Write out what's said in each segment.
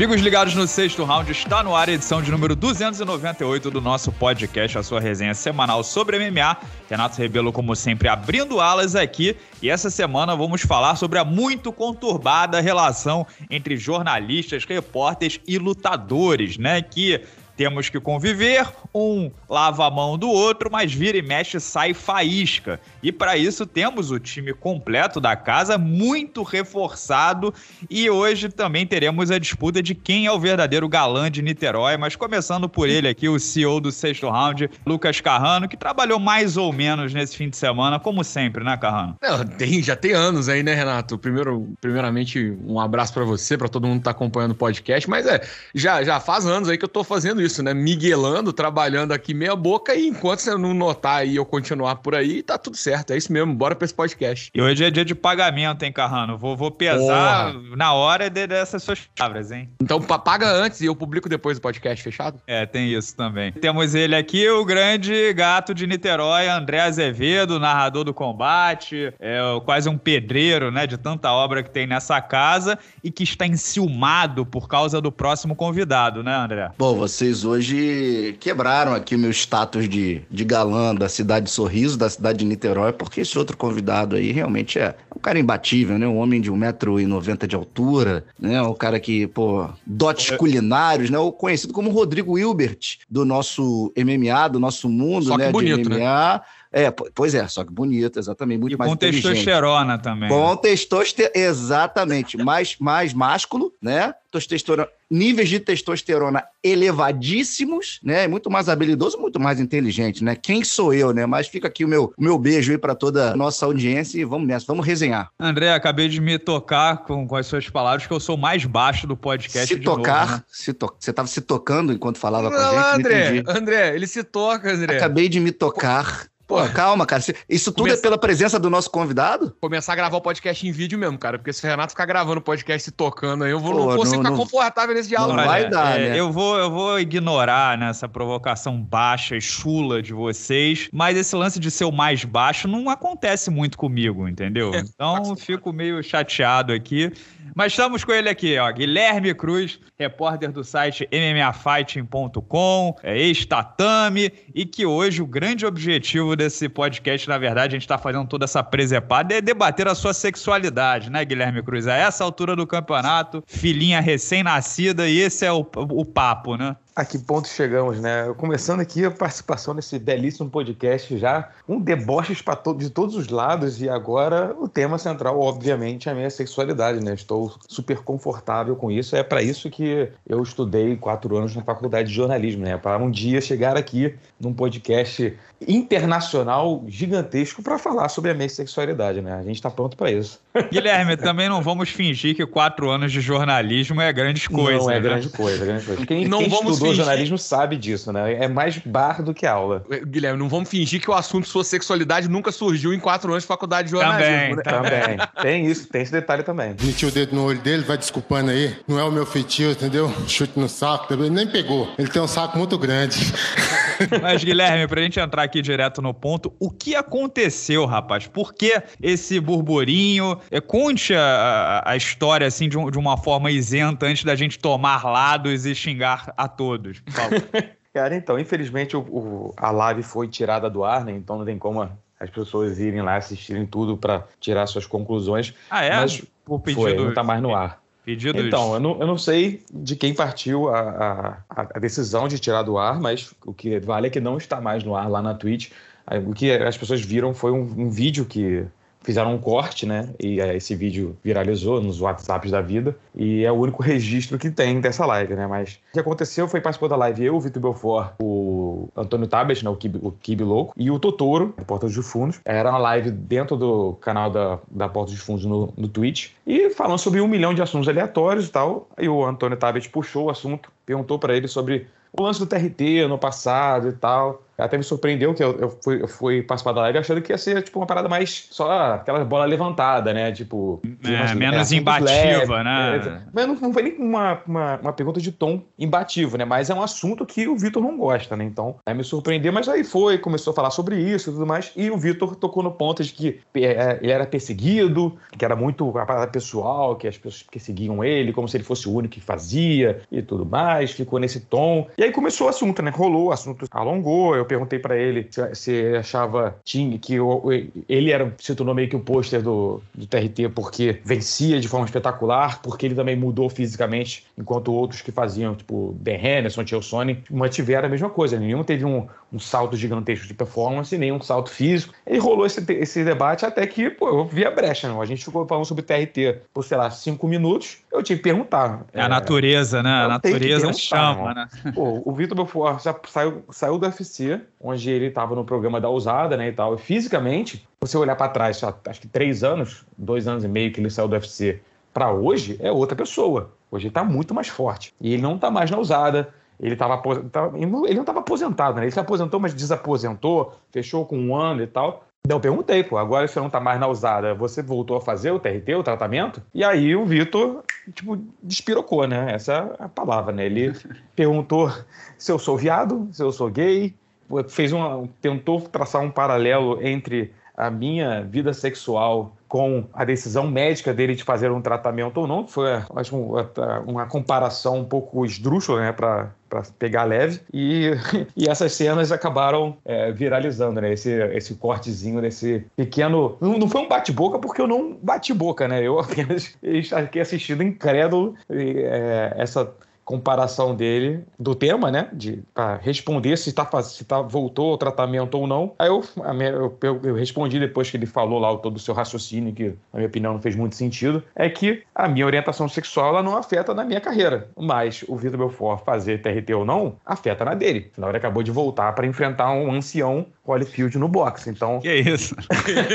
Amigos ligados no sexto round, está no ar a edição de número 298 do nosso podcast, a sua resenha semanal sobre MMA. Renato Rebelo, como sempre, abrindo alas aqui. E essa semana vamos falar sobre a muito conturbada relação entre jornalistas, repórteres e lutadores, né? Que temos que conviver, um lava a mão do outro, mas vira e mexe sai faísca. E para isso temos o time completo da casa, muito reforçado, e hoje também teremos a disputa de quem é o verdadeiro galã de Niterói, mas começando por ele aqui, o CEO do sexto round, Lucas Carrano, que trabalhou mais ou menos nesse fim de semana, como sempre, né, Carrano? Não, tem, já tem anos aí, né, Renato? Primeiro, primeiramente, um abraço para você, para todo mundo que tá acompanhando o podcast, mas é, já, já faz anos aí que eu tô fazendo isso isso, né? Miguelando, trabalhando aqui meia boca e enquanto você não notar aí eu continuar por aí, tá tudo certo. É isso mesmo, bora pra esse podcast. E hoje é dia de pagamento, hein, Carrano? Vou, vou pesar Porra. na hora de, dessas suas palavras, hein? Então paga antes e eu publico depois do podcast, fechado? É, tem isso também. Temos ele aqui, o grande gato de Niterói, André Azevedo, narrador do combate, é quase um pedreiro, né, de tanta obra que tem nessa casa e que está enciumado por causa do próximo convidado, né, André? Bom, vocês hoje quebraram aqui o meu status de, de galã da cidade de Sorriso, da cidade de Niterói, porque esse outro convidado aí realmente é um cara imbatível, né? Um homem de 1,90m de altura, né? Um cara que, pô, dotes é. culinários, né? O conhecido como Rodrigo Hilbert, do nosso MMA, do nosso mundo, Só né? Bonito, de MMA. Né? É, pois é, só que bonito, exatamente, muito e mais com testosterona também. Com testosterona, exatamente, mais, mais másculo, né? Testosterona, níveis de testosterona elevadíssimos, né? Muito mais habilidoso, muito mais inteligente, né? Quem sou eu, né? Mas fica aqui o meu, o meu beijo aí para toda a nossa audiência e vamos nessa, vamos resenhar. André, acabei de me tocar com, com as suas palavras que eu sou o mais baixo do podcast. Se tocar, novo, né? se to... você estava se tocando enquanto falava não, com a gente. André, André, ele se toca, André. Acabei de me tocar. Pô, calma, cara. Isso tudo é pela presença do nosso convidado? Começar a gravar o podcast em vídeo mesmo, cara. Porque se o Renato ficar gravando o podcast e tocando aí, eu vou, Pô, não vou não, ficar não, confortável nesse diálogo. Não vai dar, é, né? Eu vou, eu vou ignorar nessa provocação baixa e chula de vocês. Mas esse lance de ser o mais baixo não acontece muito comigo, entendeu? Então fico meio chateado aqui. Mas estamos com ele aqui, ó. Guilherme Cruz, repórter do site MMAfighting.com, é ex-tatame, e que hoje o grande objetivo desse podcast, na verdade, a gente está fazendo toda essa presepada, é debater a sua sexualidade, né, Guilherme Cruz? A essa altura do campeonato, filhinha recém-nascida, e esse é o, o papo, né? A que ponto chegamos, né? Começando aqui a participação nesse belíssimo podcast já, um deboche de todos os lados e agora o tema central, obviamente, é a minha sexualidade, né? Estou super confortável com isso. É para isso que eu estudei quatro anos na faculdade de jornalismo, né? Para um dia chegar aqui num podcast internacional gigantesco para falar sobre a minha sexualidade, né? A gente está pronto para isso. Guilherme, também não vamos fingir que quatro anos de jornalismo é grande coisa. Não é né? grande coisa, é grande coisa. Quem, não quem vamos estudou fingir... jornalismo sabe disso, né? É mais bar do que aula. Guilherme, não vamos fingir que o assunto sua sexualidade nunca surgiu em quatro anos de faculdade de jornalismo. Também, né? também. Tem isso, tem esse detalhe também. Metiu o dedo no olho dele, vai desculpando aí. Não é o meu feitio, entendeu? Chute no saco, também nem pegou. Ele tem um saco muito grande. Mas, Guilherme, pra gente entrar aqui direto no ponto, o que aconteceu, rapaz? Por que esse burburinho? É, conte a, a história, assim, de, um, de, uma forma isenta, antes da gente tomar lados e xingar a todos. Cara, então, infelizmente o, o, a live foi tirada do ar, né? Então não tem como as pessoas irem lá assistirem tudo para tirar suas conclusões. Ah, é? Mas Por pedido foi, não tá mais no ar. Pedidos. Então, eu não, eu não sei de quem partiu a, a, a, decisão de tirar do ar, mas o que vale é que não está mais no ar lá na Twitch. O que as pessoas viram foi um, um vídeo que fizeram um corte, né? E esse vídeo viralizou nos WhatsApps da vida. E é o único registro que tem dessa live, né? Mas o que aconteceu foi participou da live eu, o Vitor Belfort, o Antônio Tabet, né? O Kibi, o Kibi Louco, e o Totoro, da Porta dos Fundos. Era uma live dentro do canal da, da Porta dos Fundos no, no Twitch. E falando sobre um milhão de assuntos aleatórios e tal. E o Antônio Tabet puxou o assunto, perguntou para ele sobre o lance do TRT no passado e tal. Até me surpreendeu que eu, eu, fui, eu fui participar da live achando que ia ser tipo uma parada mais só aquela bola levantada, né? Tipo. É, menos imbativa, né? É, mas não, não foi nem uma, uma, uma, pergunta de tom imbativo, né? Mas é um assunto que o Vitor não gosta, né? Então, aí me surpreendeu, mas aí foi, começou a falar sobre isso e tudo mais. E o Vitor tocou no ponto de que é, ele era perseguido, que era muito a parada pessoal, que as pessoas perseguiam ele, como se ele fosse o único que fazia e tudo mais. Ficou nesse tom. E aí começou o assunto, né? Rolou, o assunto alongou. Eu perguntei para ele se, se ele achava tinha, que ele era, se tornou meio que o pôster do, do TRT porque vencia de forma espetacular, porque ele também mudou fisicamente, enquanto outros que faziam, tipo Ben Henderson, Tio Sony, mantiveram a mesma coisa. Nenhum teve um, um salto gigantesco de performance, nem um salto físico. E rolou esse, esse debate até que, pô, eu vi a brecha, não? A gente ficou falando sobre TRT por, sei lá, cinco minutos. Eu tive que perguntar. É a natureza, né? A natureza chama, né? Pô, o Vitor Belfort já saiu, saiu do UFC, onde ele estava no programa da Ousada, né, e tal. E fisicamente, você olhar para trás, acho que três anos, dois anos e meio que ele saiu do UFC, para hoje, é outra pessoa. Hoje ele está muito mais forte. E ele não está mais na Ousada ele estava ele não estava aposentado, né? Ele se aposentou, mas desaposentou, fechou com um ano e tal. Então eu perguntei, pô, agora você não tá mais na usada, você voltou a fazer o TRT, o tratamento? E aí o Vitor, tipo, despirocou, né? Essa é a palavra, né? Ele perguntou se eu sou viado, se eu sou gay, fez uma, tentou traçar um paralelo entre a minha vida sexual com a decisão médica dele de fazer um tratamento ou não, foi, acho, uma comparação um pouco esdrúxula, né, para pegar leve, e, e essas cenas acabaram é, viralizando, né, esse, esse cortezinho desse pequeno... Não, foi um bate-boca, porque eu não bati boca, né, eu apenas fiquei assistindo incrédulo é, essa comparação dele do tema, né? De responder se tá, se tá voltou ao tratamento ou não. Aí eu, eu, eu, eu, respondi depois que ele falou lá todo o seu raciocínio, que na minha opinião não fez muito sentido, é que a minha orientação sexual ela não afeta na minha carreira. Mas o Vitor Belfort fazer TRT ou não, afeta na dele. Afinal, ele acabou de voltar para enfrentar um ancião Holyfield no boxe. Então. Que isso?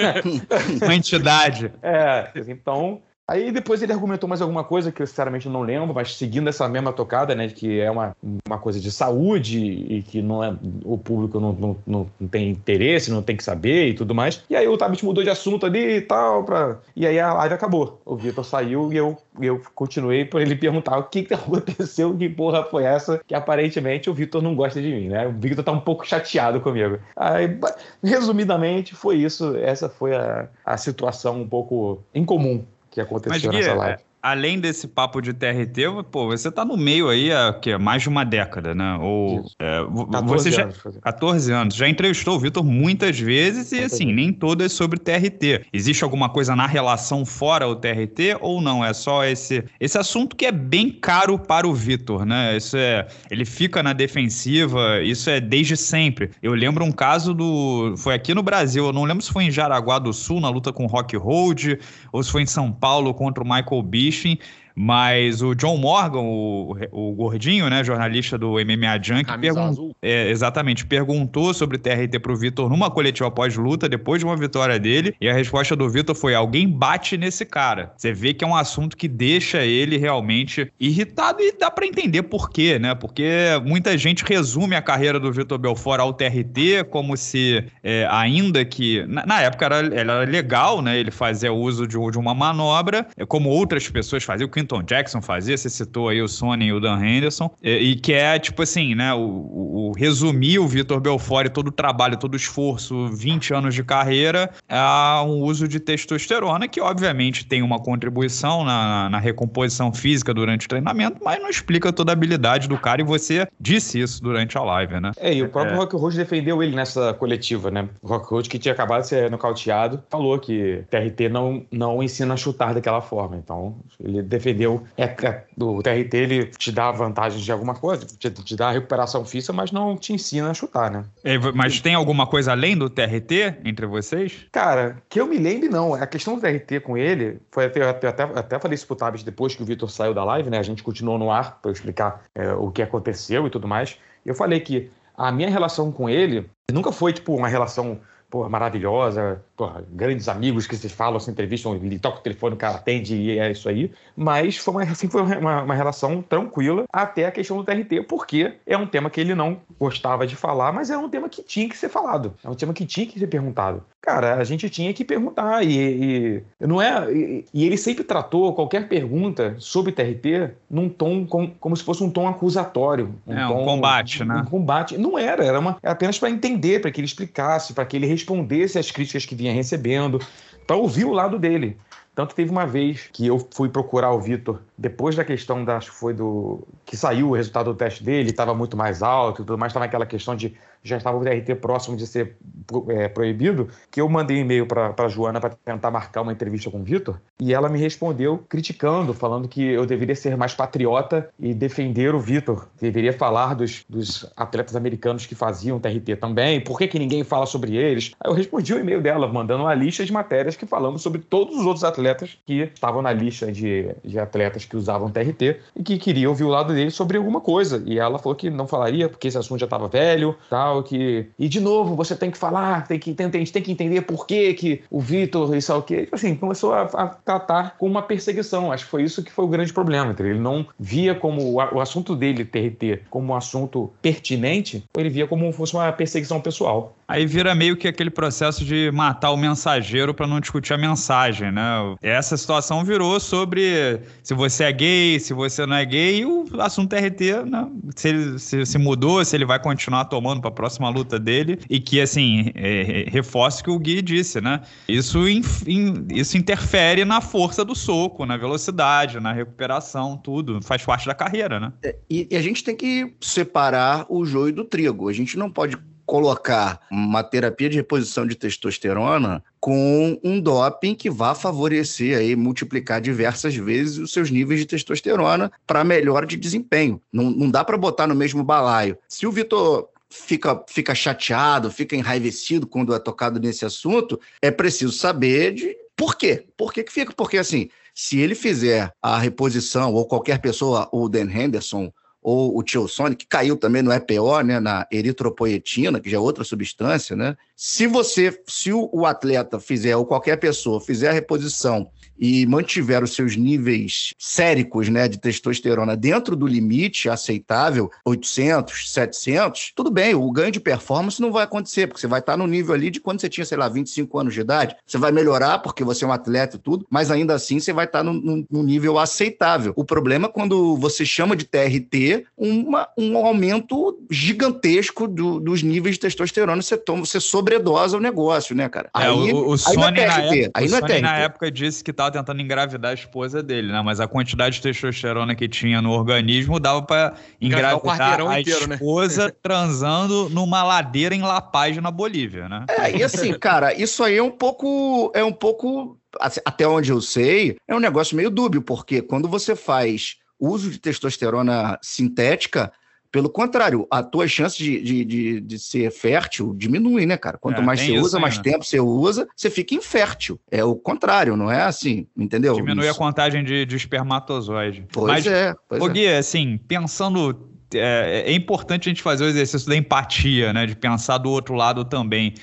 Uma entidade. É, então Aí depois ele argumentou mais alguma coisa que eu sinceramente não lembro, mas seguindo essa mesma tocada, né, que é uma, uma coisa de saúde e que não é, o público não, não, não tem interesse, não tem que saber e tudo mais. E aí o Tabit mudou de assunto ali e tal, pra... e aí a live acabou. O Vitor saiu e eu, eu continuei por ele perguntar o que, que aconteceu, que porra foi essa, que aparentemente o Vitor não gosta de mim, né? O Vitor tá um pouco chateado comigo. Aí, resumidamente, foi isso. Essa foi a, a situação um pouco incomum que aconteceu Mas, nessa live além desse papo de TRT, pô, você tá no meio aí há que, mais de uma década, né? Ou é, você já anos, 14 anos. Já entrevistou o Vitor muitas vezes e assim, nem todas sobre TRT. Existe alguma coisa na relação fora o TRT ou não? É só esse esse assunto que é bem caro para o Vitor, né? Isso é, ele fica na defensiva, isso é desde sempre. Eu lembro um caso do foi aqui no Brasil, eu não lembro se foi em Jaraguá do Sul na luta com o Rock Hold ou se foi em São Paulo contra o Michael Bisping Fishing Mas o John Morgan, o, o gordinho, né, jornalista do MMA Junk, pergun é, exatamente, perguntou sobre TRT pro Vitor numa coletiva pós-luta, depois de uma vitória dele, e a resposta do Vitor foi: alguém bate nesse cara. Você vê que é um assunto que deixa ele realmente irritado e dá para entender por quê, né? Porque muita gente resume a carreira do Vitor Belfort ao TRT como se, é, ainda que. Na, na época era, era, legal, né? Ele fazia uso de, de uma manobra, é como outras pessoas faziam. O Clinton Jackson fazia, você citou aí o Sony e o Dan Henderson, e, e que é tipo assim, né, o, o, o resumir o Vitor Belfort todo o trabalho, todo o esforço, 20 anos de carreira, a um uso de testosterona, que obviamente tem uma contribuição na, na recomposição física durante o treinamento, mas não explica toda a habilidade do cara, e você disse isso durante a live, né? É, e o próprio é. Rock Rose defendeu ele nessa coletiva, né? O Rock Rose, que tinha acabado de ser nocauteado, falou que TRT não, não ensina a chutar daquela forma, então ele defendeu entendeu? É, é, o TRT ele te dá vantagens de alguma coisa, te, te dá recuperação física, mas não te ensina a chutar, né? É, mas tem alguma coisa além do TRT entre vocês? Cara, que eu me lembre, não. A questão do TRT com ele, foi até, até, até falei isso pro Tabs depois que o Vitor saiu da live, né? A gente continuou no ar para explicar é, o que aconteceu e tudo mais. Eu falei que a minha relação com ele Nunca foi, tipo, uma relação porra, maravilhosa, porra, grandes amigos que se falam, se entrevistam, ele toca o telefone, o cara atende e é isso aí. Mas foi uma, assim, foi uma, uma, relação tranquila até a questão do TRT, porque é um tema que ele não gostava de falar, mas é um tema que tinha que ser falado. É um tema que tinha que ser perguntado. Cara, a gente tinha que perguntar e, e não é e, e, ele sempre tratou qualquer pergunta sobre TRT num tom com, como se fosse um tom acusatório, um, é, tom, um combate, um, né? Um combate. Não era, era, uma, era apenas para entender, para que ele explicasse, para que ele respondesse às críticas que vinha recebendo, para ouvir o lado dele. Tanto teve uma vez que eu fui procurar o Vitor, depois da questão da, acho que foi do. que saiu o resultado do teste dele, estava muito mais alto e tudo mais, estava aquela questão de já estava o DRT próximo de ser é, proibido, que eu mandei um e-mail para Joana para tentar marcar uma entrevista com o Vitor, e ela me respondeu criticando, falando que eu deveria ser mais patriota e defender o Vitor, deveria falar dos, dos atletas americanos que faziam TRT também, por que, que ninguém fala sobre eles? Aí eu respondi o e-mail dela, mandando uma lista de matérias que falamos sobre todos os outros atletas que estavam na lista de, de atletas que usavam TRT e que queriam ouvir o lado deles sobre alguma coisa. E ela falou que não falaria porque esse assunto já estava velho, tal, tal, que. E de novo, você tem que falar, tem que, tem, gente tem que entender por que, que o Vitor, é o quê. Tipo assim, começou a, a, tratar com uma perseguição. Acho que foi isso que foi o grande problema. Entendeu? Ele não via como o, assunto dele, TRT, como um assunto pertinente, ele via como se fosse uma perseguição pessoal. Aí vira meio que aquele processo de matar o mensageiro para não discutir a mensagem, né? Essa situação virou sobre se você é gay, se você não é gay, e o assunto RT, né? Se ele se, se mudou, se ele vai continuar tomando para a próxima luta dele, e que, assim, é, reforça o que o Gui disse, né? Isso, in, in, isso interfere na força do soco, na velocidade, na recuperação, tudo. Faz parte da carreira, né? É, e, e a gente tem que separar o joio do trigo. A gente não pode colocar uma terapia de reposição de testosterona com um doping que vá favorecer aí, multiplicar diversas vezes os seus níveis de testosterona para melhor de desempenho. Não, não dá para botar no mesmo balaio. Se o Vitor fica, fica chateado, fica enraivecido quando é tocado nesse assunto, é preciso saber de por quê. Por que, que fica? Porque assim, se ele fizer a reposição, ou qualquer pessoa, o Dan Henderson, ou o Tio Sonic, que caiu também no EPO, né, na eritropoetina, que já é outra substância, né? Se você, se o atleta fizer, ou qualquer pessoa fizer a reposição e mantiver os seus níveis séricos né, de testosterona dentro do limite aceitável, 800, 700, tudo bem, o ganho de performance não vai acontecer, porque você vai estar no nível ali de quando você tinha, sei lá, 25 anos de idade. Você vai melhorar porque você é um atleta e tudo, mas ainda assim você vai estar num, num nível aceitável. O problema é quando você chama de TRT uma, um aumento gigantesco do, dos níveis de testosterona, você, toma, você sobredosa o negócio, né, cara? É, aí, o, o aí Sony, não é TRT. Na época, aí não é TRT. na época disse que tá estava tentando engravidar a esposa dele, né? Mas a quantidade de testosterona que tinha no organismo dava para engravidar a inteiro, né? esposa né? transando numa ladeira em La Paz, na Bolívia, né? É, e assim, cara, isso aí é um pouco. É um pouco. Até onde eu sei, é um negócio meio dúbio, porque quando você faz uso de testosterona sintética, pelo contrário, a tua chance de, de, de, de, ser fértil diminui, né, cara? Quanto é, mais você isso, usa, mais né? tempo você usa, você fica infértil. É o contrário, não é assim, entendeu? Diminui isso. a contagem de, de espermatozoide. Pois Mas, é. Pois ô, é. Gui, assim, pensando é, é, importante a gente fazer o exercício da empatia, né? De pensar do outro lado também.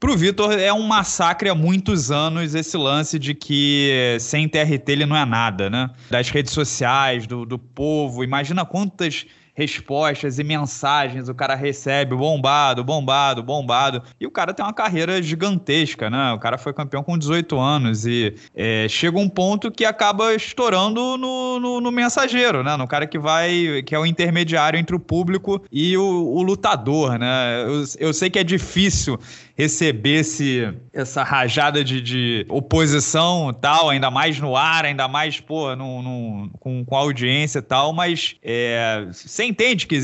Para o Vitor é um massacre há muitos anos esse lance de que sem TRT ele não é nada, né? Das redes sociais, do, do povo. Imagina quantas respostas e mensagens o cara recebe, bombado, bombado, bombado. E o cara tem uma carreira gigantesca, né? O cara foi campeão com 18 anos e é, chega um ponto que acaba estourando no, no, no, mensageiro, né? No cara que vai, que é o intermediário entre o público e o, o lutador, né? Eu, eu sei que é difícil recebesse essa rajada de, de oposição tal, ainda mais no ar, ainda mais, pô, no, no com, com audiência e tal, mas é, entende que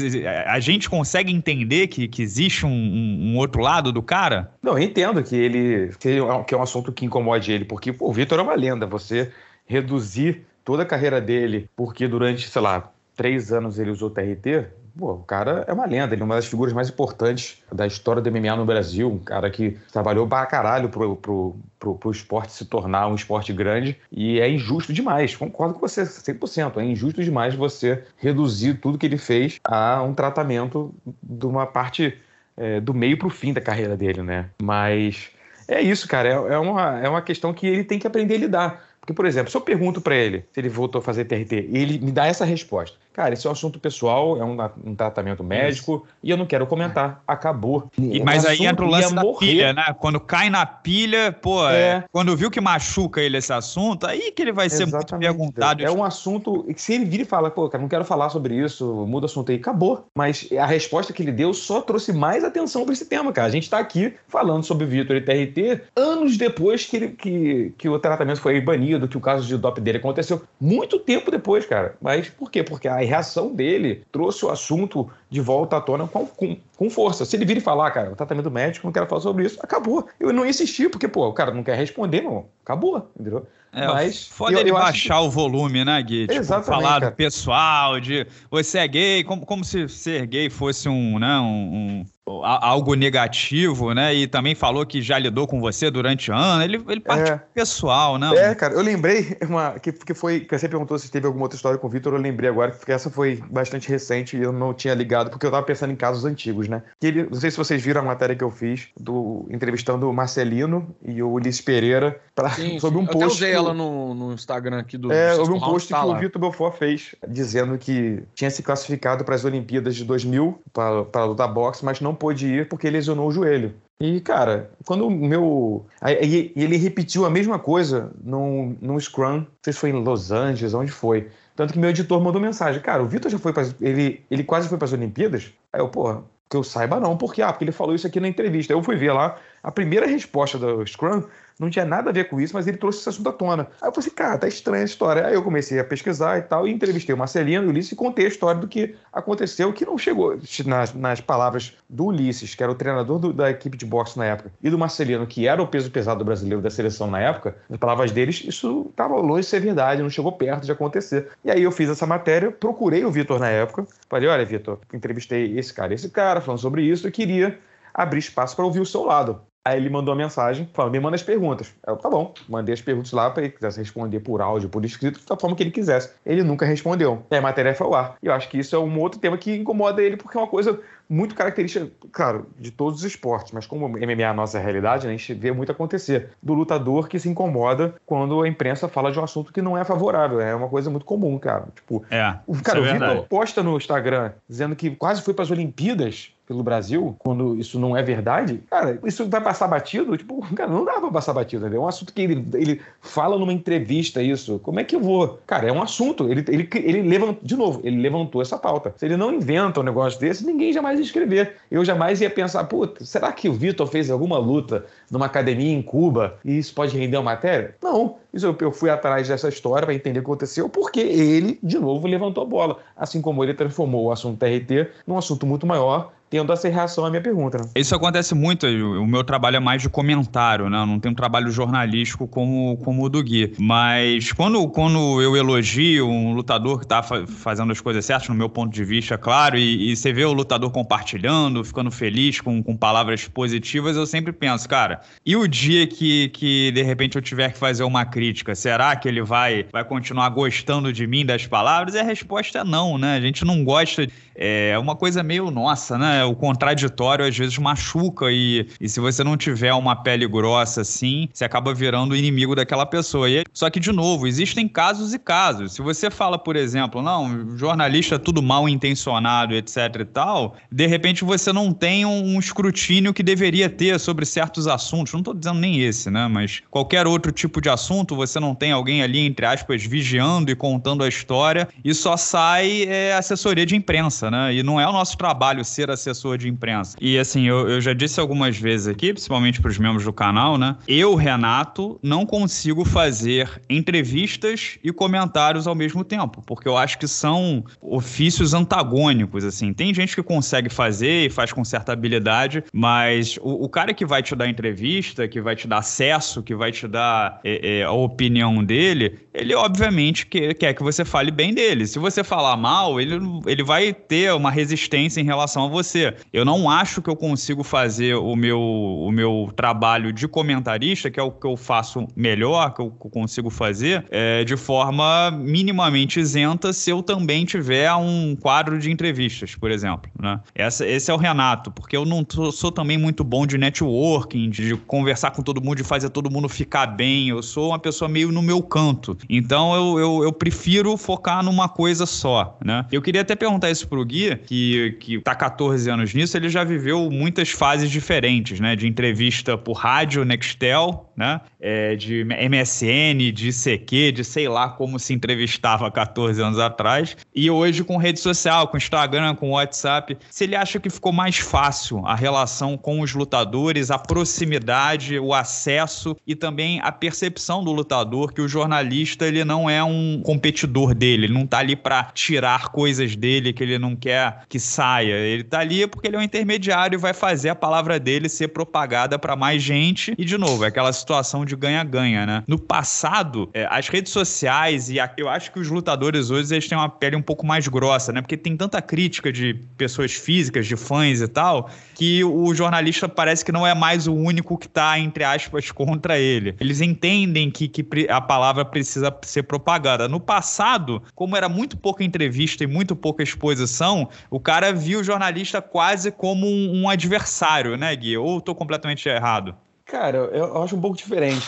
a gente consegue entender que, que existe um, um, outro lado do cara? Não, eu entendo que ele que é um assunto que incomode ele, porque pô, o Vitor é uma lenda, você reduzir toda a carreira dele, porque durante, sei lá, três anos ele usou TRT, Pô, o cara é uma lenda, ele é uma das figuras mais importantes da história do MMA no Brasil, um cara que trabalhou pra caralho pro, pro, pro, pro esporte se tornar um esporte grande e é injusto demais, concordo com você 100%, é injusto demais você reduzir tudo que ele fez a um tratamento de uma parte é, do meio para o fim da carreira dele, né? Mas é isso, cara. É, é, uma, é uma questão que ele tem que aprender a lidar. Porque, por exemplo, se eu pergunto para ele se ele voltou a fazer TRT e ele me dá essa resposta, cara, esse é um assunto pessoal, é um, um tratamento médico Isso. e eu não quero comentar. Acabou. E, mas aí entra o lance da morrer. pilha, né? Quando cai na pilha, pô, é. É, quando viu que machuca ele esse assunto, aí que ele vai ser Exatamente. muito perguntado. É um assunto que se ele vir e fala, pô, cara, não quero falar sobre isso, muda o assunto aí, acabou. Mas a resposta que ele deu só trouxe mais atenção para esse tema, cara. A gente tá aqui falando sobre o Vitor e TRT anos depois que, ele, que, que o tratamento foi banido, que o caso de dop dele aconteceu. Muito tempo depois, cara. Mas por quê? Porque a reação dele trouxe o assunto de volta à tona com, com, com força. Se ele vir e falar, cara, o tratamento médico, não quero falar sobre isso, acabou. Eu não insistir, porque, pô, o cara não quer responder, não. Acabou, entendeu? É, Mas foda eu, ele eu baixar que... o volume, né, Gui? Tipo, Exatamente, falar cara. do pessoal, de você é gay, como, como se ser gay fosse um, né, um, um, algo negativo, né? E também falou que já lidou com você durante ano. Ele, ele parte é. pessoal, né? É, cara, eu lembrei uma que, que foi. Que você perguntou se teve alguma outra história com o Vitor, eu lembrei agora, porque essa foi bastante recente e eu não tinha ligado, porque eu tava pensando em casos antigos, né? Que ele, não sei se vocês viram a matéria que eu fiz do entrevistando o Marcelino e o Ulisses Pereira pra, sim, sobre um post ela no, no Instagram aqui do. É, houve um post tá que lá. o Vitor Belfort fez, dizendo que tinha se classificado para as Olimpíadas de 2000 para lutar boxe, mas não pôde ir porque lesionou o joelho. E, cara, quando o meu. E ele repetiu a mesma coisa num, num Scrum, não sei se foi em Los Angeles, onde foi. Tanto que meu editor mandou mensagem: Cara, o Vitor já foi para. Ele, ele quase foi para as Olimpíadas? Aí eu, porra, que eu saiba não, porque, ah, porque ele falou isso aqui na entrevista. Eu fui ver lá, a primeira resposta do Scrum não tinha nada a ver com isso, mas ele trouxe esse assunto à tona. Aí eu falei assim, cara, tá estranha a história. Aí eu comecei a pesquisar e tal, e entrevistei o Marcelino e o Ulisses e contei a história do que aconteceu, que não chegou nas, nas palavras do Ulisses, que era o treinador do, da equipe de boxe na época, e do Marcelino, que era o peso pesado brasileiro da seleção na época, nas palavras deles, isso estava longe de ser verdade, não chegou perto de acontecer. E aí eu fiz essa matéria, procurei o Vitor na época, falei, olha, Vitor, entrevistei esse cara, esse cara, falando sobre isso, e queria abrir espaço para ouvir o seu lado. Aí ele mandou uma mensagem falando: me manda as perguntas. Eu, tá bom, mandei as perguntas lá para ele quisesse responder por áudio, por escrito, da forma que ele quisesse. Ele nunca respondeu. E a matéria foi ao ar. E eu acho que isso é um outro tema que incomoda ele, porque é uma coisa muito característica, claro, de todos os esportes, mas como MMA é a nossa realidade, né, a gente vê muito acontecer do lutador que se incomoda quando a imprensa fala de um assunto que não é favorável. É uma coisa muito comum, cara. Tipo, é, o cara, é o Vitor posta no Instagram dizendo que quase foi para as Olimpíadas pelo Brasil, quando isso não é verdade, cara, isso vai passar batido? Tipo, cara, não dá pra passar batido, entendeu? É um assunto que ele, ele fala numa entrevista isso. Como é que eu vou? Cara, é um assunto. Ele, ele, ele levantou, de novo, ele levantou essa pauta. Se ele não inventa um negócio desse, ninguém jamais ia escrever. Eu jamais ia pensar, puta, será que o Vitor fez alguma luta numa academia em Cuba e isso pode render uma matéria? Não. Isso eu, eu fui atrás dessa história para entender o que aconteceu, porque ele, de novo, levantou a bola. Assim como ele transformou o assunto TRT num assunto muito maior tendo essa reação à minha pergunta. Né? Isso acontece muito. O meu trabalho é mais de comentário, né? Eu não tenho um trabalho jornalístico como, como o do Gui. Mas quando, quando eu elogio um lutador que está fa fazendo as coisas certas, no meu ponto de vista, claro, e, e, você vê o lutador compartilhando, ficando feliz com, com palavras positivas, eu sempre penso, cara, e o dia que, que de repente eu tiver que fazer uma crítica, será que ele vai, vai continuar gostando de mim, das palavras? E a resposta é não, né? A gente não gosta. É uma coisa meio nossa, né? O contraditório às vezes machuca e, e se você não tiver uma pele grossa assim, você acaba virando inimigo daquela pessoa. E, só que, de novo, existem casos e casos. Se você fala, por exemplo, não, jornalista tudo mal intencionado, etc e tal, de repente você não tem um, um escrutínio que deveria ter sobre certos assuntos. Não estou dizendo nem esse, né? Mas qualquer outro tipo de assunto, você não tem alguém ali, entre aspas, vigiando e contando a história e só sai é, assessoria de imprensa, né? E não é o nosso trabalho ser assessor assessor de imprensa. E assim, eu, eu já disse algumas vezes aqui, principalmente para os membros do canal, né? Eu, Renato, não consigo fazer entrevistas e comentários ao mesmo tempo, porque eu acho que são ofícios antagônicos, assim. Tem gente que consegue fazer e faz com certa habilidade, mas o, o cara que vai te dar entrevista, que vai te dar acesso, que vai te dar é, é, a opinião dele, ele obviamente quer, quer que você fale bem dele. Se você falar mal, ele, ele vai ter uma resistência em relação a você Eu não acho que eu consigo fazer o meu, o meu trabalho de comentarista, que é o que eu faço melhor, que eu consigo fazer, é, de forma minimamente isenta se eu também tiver um quadro de entrevistas, por exemplo. Né? Essa, esse é o Renato, porque eu não sou, sou também muito bom de networking, de conversar com todo mundo, de fazer todo mundo ficar bem. Eu sou uma pessoa meio no meu canto. Então eu, eu, eu prefiro focar numa coisa só, né? Eu queria até perguntar isso pro Gui, que, que tá 14 anos nisso, ele já viveu muitas fases diferentes, né? De entrevista por rádio, Nextel, né? É, de MSN, de CQ, de sei lá como se entrevistava 14 anos atrás. E hoje com rede social, com Instagram, com WhatsApp. Se ele acha que ficou mais fácil a relação com os lutadores, a proximidade, o acesso e também a percepção do lutador que o jornalista ele não é um competidor dele, ele não tá ali para tirar coisas dele que ele não quer que saia. Ele tá ali porque ele é um intermediário e vai fazer a palavra dele ser propagada para mais gente. E de novo, é aquela situação de ganha-ganha, né? No passado, é, as redes sociais e a, eu acho que os lutadores hoje eles têm uma pele um pouco mais grossa, né? Porque tem tanta crítica de pessoas físicas, de fãs e tal, que o jornalista parece que não é mais o único que tá entre aspas contra ele. Eles entendem que, que a palavra precisa ser propagada. No passado, como era muito pouca entrevista e muito pouca exposição, o cara viu o jornalista quase como um, um adversário, né, Gui? Ou estou completamente errado? Cara, eu acho um pouco diferente.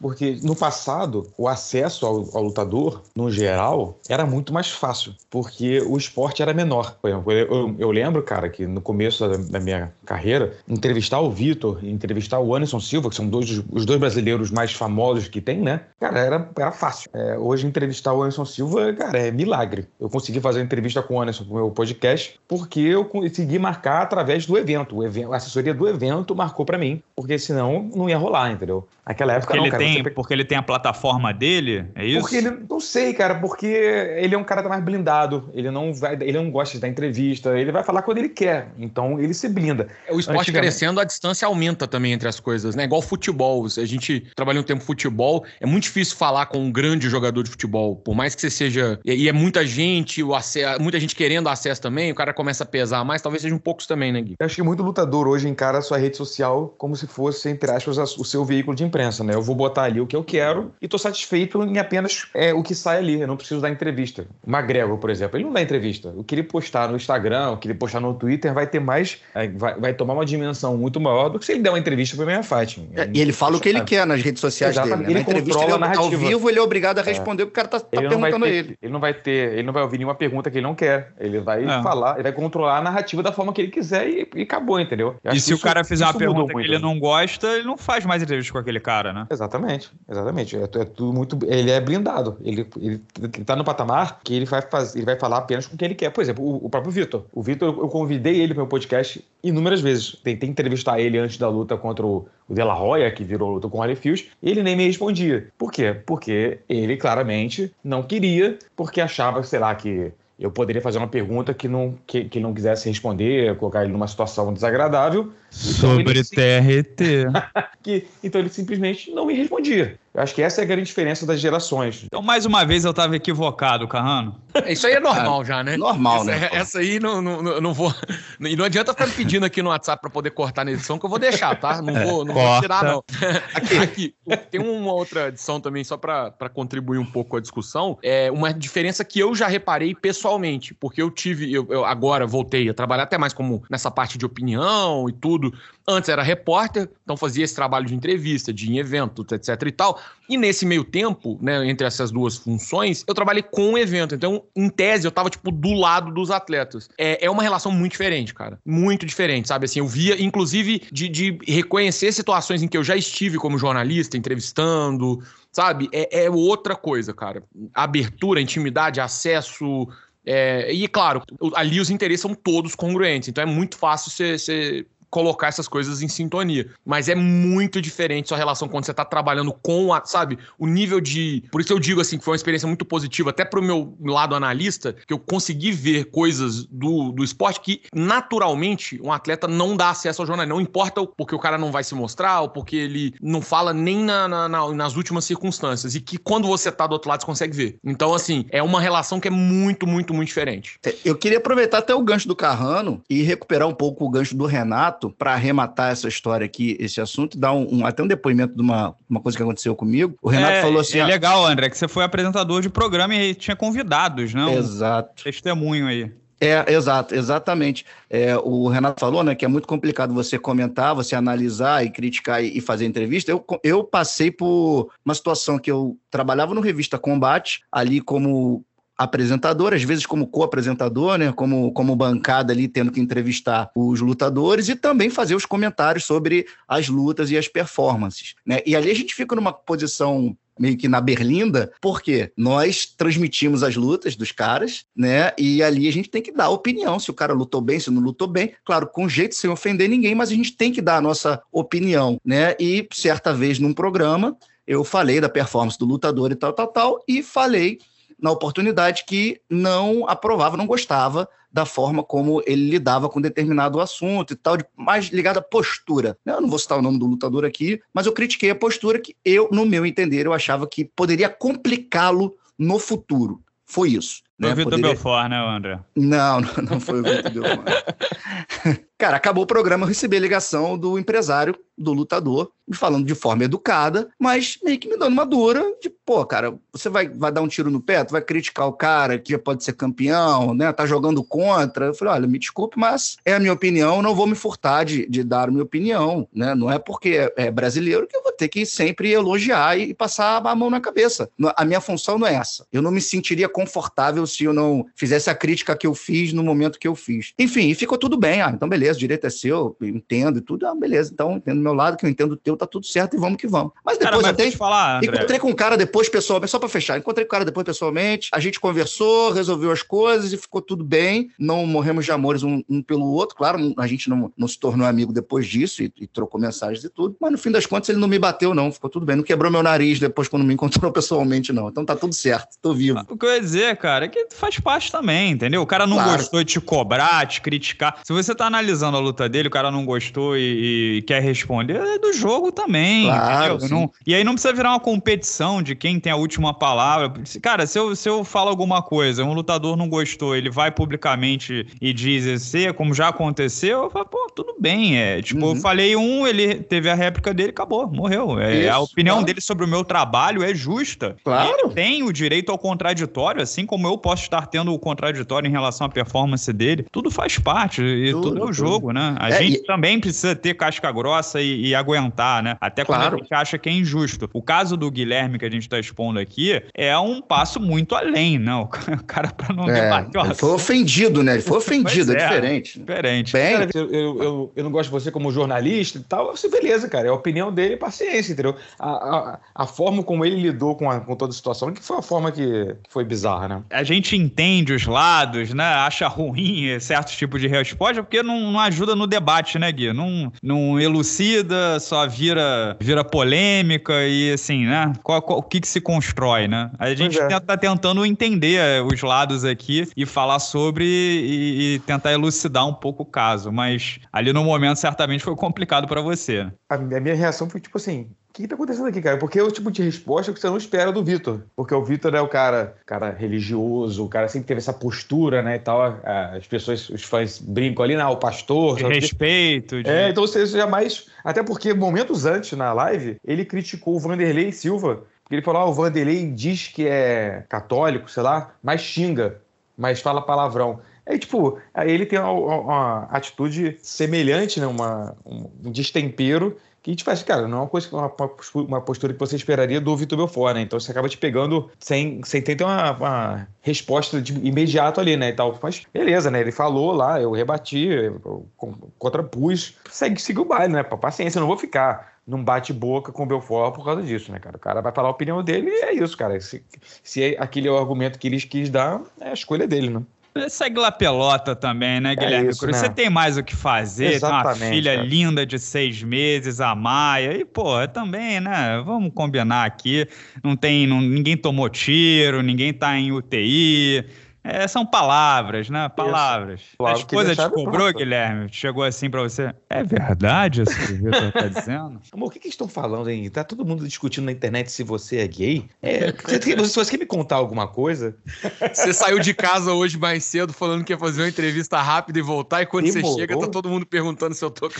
Porque no passado, o acesso ao, ao, lutador, no geral, era muito mais fácil, porque o esporte era menor. Por exemplo, eu, eu, lembro, cara, que no começo da, da minha carreira, entrevistar o Vitor entrevistar o Anderson Silva, que são dois, os dois brasileiros mais famosos que tem, né? Cara, era, era fácil. É, hoje, entrevistar o Anderson Silva, cara, é milagre. Eu consegui fazer entrevista com o Anderson pro meu podcast, porque eu consegui marcar através do evento. O evento a assessoria do evento marcou para mim, porque senão não ia rolar, entendeu? Naquela época, não, cara, tem, porque ele tem a plataforma dele, é isso? Porque ele, não sei, cara, porque ele é um cara mais blindado, ele não vai, ele não gosta de dar entrevista, ele vai falar quando ele quer, então ele se blinda. O esporte crescendo, a distância aumenta também entre as coisas, né? Igual futebol, a gente trabalha um tempo futebol, é muito difícil falar com um grande jogador de futebol, por mais que você seja, e é muita gente, o acesso, muita gente querendo acesso também, o cara começa a pesar mais, talvez sejam poucos também, né, Gui? Eu acho que muito lutador hoje encara a sua rede social como se fosse, entre aspas, o seu veículo de imprensa, né? Eu vou botar ali o que eu quero e tô satisfeito em apenas é, o que sai ali. Eu não preciso dar entrevista. O McGregor, por exemplo, ele não dá entrevista. O que ele postar no Instagram, o que ele postar no Twitter vai ter mais. É, vai, vai tomar uma dimensão muito maior do que se ele der uma entrevista para minha Fight. É, e ele fala o que ele quer nas redes sociais Exatamente. dele. Né? Ele Na entrevista ele, é ao vivo, ele é obrigado a é. responder o que o cara tá, tá perguntando ter, a ele. Ele não vai ter, ele não vai ouvir nenhuma pergunta que ele não quer. Ele vai é. falar, ele vai controlar a narrativa da forma que ele quiser e, e acabou, entendeu? E se isso, o cara fizer uma pergunta que ele não gosta, ele não faz mais entrevista com aquele cara, né? Exatamente, exatamente. É, é tudo muito. Ele é blindado. Ele, ele, ele tá no patamar que ele vai, fazer, ele vai falar apenas com quem ele quer. Por exemplo, o, o próprio Vitor. O Vitor, eu convidei ele para o podcast inúmeras vezes. Tentei entrevistar ele antes da luta contra o, o De La Hoya, que virou luta com o Holyfield, e ele nem me respondia. Por quê? Porque ele claramente não queria, porque achava, sei lá, que eu poderia fazer uma pergunta que não, que, que não quisesse responder, colocar ele numa situação desagradável. Sobre então ele, TRT. que, então ele simplesmente não me respondia. Eu acho que essa é a grande diferença das gerações. Então, mais uma vez, eu estava equivocado, Carrano. Isso aí é normal já, né? Normal, essa, né? Essa aí não, não, não vou. E não adianta ficar me pedindo aqui no WhatsApp para poder cortar na edição, que eu vou deixar, tá? Não vou, não vou tirar, não. Aqui, aqui, tem uma outra edição também, só para contribuir um pouco com a discussão. É uma diferença que eu já reparei pessoalmente, porque eu tive, eu, eu agora voltei a trabalhar até mais como nessa parte de opinião e tudo. Antes era repórter, então fazia esse trabalho de entrevista, de em evento, etc e tal. E nesse meio tempo, né, entre essas duas funções, eu trabalhei com o evento. Então, em tese, eu tava, tipo, do lado dos atletas. É, é uma relação muito diferente, cara. Muito diferente, sabe? Assim, eu via, inclusive, de, de reconhecer situações em que eu já estive como jornalista, entrevistando, sabe? É, é outra coisa, cara. Abertura, intimidade, acesso, é, e claro, ali os interesses são todos congruentes, então é muito fácil você colocar essas coisas em sintonia. Mas é muito diferente sua relação quando você tá trabalhando com a, sabe, o nível de. Por isso eu digo assim que foi uma experiência muito positiva, até pro meu lado analista, que eu consegui ver coisas do, do esporte que naturalmente um atleta não dá acesso ao jornal. Não importa porque o cara não vai se mostrar ou porque ele não fala nem na, na, na, nas últimas circunstâncias. E que quando você tá do outro lado, você consegue ver. Então, assim, é uma relação que é muito, muito, muito diferente. É, eu queria aproveitar até o gancho do Carrano e recuperar um pouco o gancho do Renato para arrematar essa história aqui, esse assunto, e dar um, um, até um depoimento de uma, uma coisa que aconteceu comigo. O Renato é, falou assim. É legal, André, que você foi apresentador de programa e tinha convidados, não? Exato. testemunho aí. É, exato, exatamente. É, o Renato falou, né, que é muito complicado você comentar, você analisar e criticar e, fazer entrevista. Eu, eu passei por uma situação que eu trabalhava no Revista Combate, ali como apresentador, às vezes como co-apresentador, né, como, como bancada ali, tendo que entrevistar os lutadores e também fazer os comentários sobre as lutas e as performances. Né? E ali a gente fica numa posição meio que na berlinda, porque nós transmitimos as lutas dos caras, né? E ali a gente tem que dar opinião se o cara lutou bem, se não lutou bem, claro, com jeito sem ofender ninguém, mas a gente tem que dar a nossa opinião, né? E certa vez num programa eu falei da performance do lutador e tal, tal, tal, e falei na oportunidade que não aprovava, não gostava da forma como ele lidava com determinado assunto e tal, mais ligado à postura. Eu não vou citar o nome do lutador aqui, mas eu critiquei a postura que eu, no meu entender, eu achava que poderia complicá-lo no futuro. Foi isso. Foi né? o Vitor Poderia... Belfort, né, André? Não, não, não foi o Vitor Belfort. Cara, acabou o programa, eu recebi a ligação do empresário, do lutador, me falando de forma educada, mas meio que me dando uma dura de, pô, cara, você vai, vai dar um tiro no pé, tu vai criticar o cara que já pode ser campeão, né, tá jogando contra. Eu falei, olha, me desculpe, mas é a minha opinião, não vou me furtar de, de dar a minha opinião, né, não é porque é, é brasileiro que eu vou ter que sempre elogiar e, e passar a mão na cabeça. A minha função não é essa. Eu não me sentiria confortável se eu não fizesse a crítica que eu fiz no momento que eu fiz. Enfim, e ficou tudo bem, ah, então beleza, o direito é seu, eu entendo e tudo, ah, beleza, então entendo do meu lado, que eu entendo o teu, tá tudo certo e vamos que vamos. Mas depois cara, mas falar, André. encontrei com o cara depois pessoalmente, só para fechar, encontrei com o cara depois pessoalmente, a gente conversou, resolveu as coisas e ficou tudo bem, não morremos de amores um, um pelo outro, claro, a gente não, não se tornou amigo depois disso e, e, trocou mensagens e tudo, mas no fim das contas ele não me bateu não, ficou tudo bem, não quebrou meu nariz depois quando me encontrou pessoalmente não, então tá tudo certo, tô vivo. O que eu ia dizer, cara, é que faz parte também, entendeu? O cara não claro. gostou de te cobrar, te criticar, se você tá analisando a luta dele, o cara não gostou e, e quer responder, é do jogo também. Claro, não, e aí não precisa virar uma competição de quem tem a última palavra. Cara, se eu, se eu falo alguma coisa, um lutador não gostou, ele vai publicamente e diz esse, como já aconteceu, eu falo, pô, tudo bem. É, tipo, uhum. eu falei um, ele teve a réplica dele, acabou, morreu. É, Isso, a opinião claro. dele sobre o meu trabalho é justa. Claro. Ele tem o direito ao contraditório, assim como eu posso estar tendo o contraditório em relação à performance dele. Tudo faz parte, e tudo, tudo é o jogo, né? A é, gente gente também precisa ter casca grossa e, e aguentar, né? Até quando claro. a gente acha que é injusto. O caso do Guilherme que a gente está expondo aqui é um passo muito além, não? Né? O cara para não é, debater. Ele foi ofendido, né? Ele foi ofendido, é, é, diferente. Diferente. Bem, cara, eu, eu, eu, não gosto de você como jornalista e tal. Você, beleza, cara. É a opinião dele, paciência, entendeu? A, a, a forma como ele lidou com, a, com toda a situação, que foi a forma que, que foi bizarra, né? A gente entende os lados, né? Acha ruim certos tipos de resposta, porque não, não ajuda no debate né, Gui? Não, não elucida, só vira, vira polêmica e assim, né? Qual, qual, o que, que se constrói, né? A gente é. tá tentando entender é, os lados aqui e falar sobre e, e, tentar elucidar um pouco o caso, mas ali no momento certamente foi complicado para você. A minha reação foi tipo assim, o que, está acontecendo aqui, cara? Porque é o tipo de resposta que você não espera do Vitor. Porque o Vitor é o cara, cara religioso, o cara sempre teve essa postura, né, e tal. As pessoas, os fãs brincam ali, não, o pastor... De respeito. De... É, então você jamais... Até porque momentos antes, na live, ele criticou o Vanderlei Silva. Porque ele falou, ah, o Vanderlei diz que é católico, sei lá, mas xinga, mas fala palavrão. Aí, tipo, ele tem uma, uma atitude semelhante, né, uma, um destempero que te faz, cara, não é uma coisa uma, uma postura que você esperaria do Vitor Belfort, né? Então você acaba te pegando sem, sem ter uma, uma resposta de imediato ali, né? E tal. Mas beleza, né? Ele falou lá, eu rebati, eu contrapus, segue, segue o baile, né? Paciência, eu não vou ficar num bate-boca com o Belfort por causa disso, né, cara? O cara vai falar a opinião dele e é isso, cara. Se, se é aquele é o argumento que ele quis dar, é a escolha dele, né? Segue lá pelota também, né, Guilherme é isso, Cruz? Né? Você tem mais o que fazer, Exatamente, tem uma filha cara. linda de seis meses, a Maia, e, pô, também, né? Vamos combinar aqui. Não tem. Não, ninguém tomou tiro, ninguém tá em UTI. É, são palavras, né? Palavras. A esposa te cobrou, Guilherme? Chegou assim pra você. É verdade isso que o Vitor tá dizendo? Amor, o que, que estão falando, hein? Tá todo mundo discutindo na internet se você é gay? É, você, você quer me contar alguma coisa? Você saiu de casa hoje mais cedo falando que ia fazer uma entrevista rápida e voltar, e quando você chega, tá todo mundo perguntando se eu tô.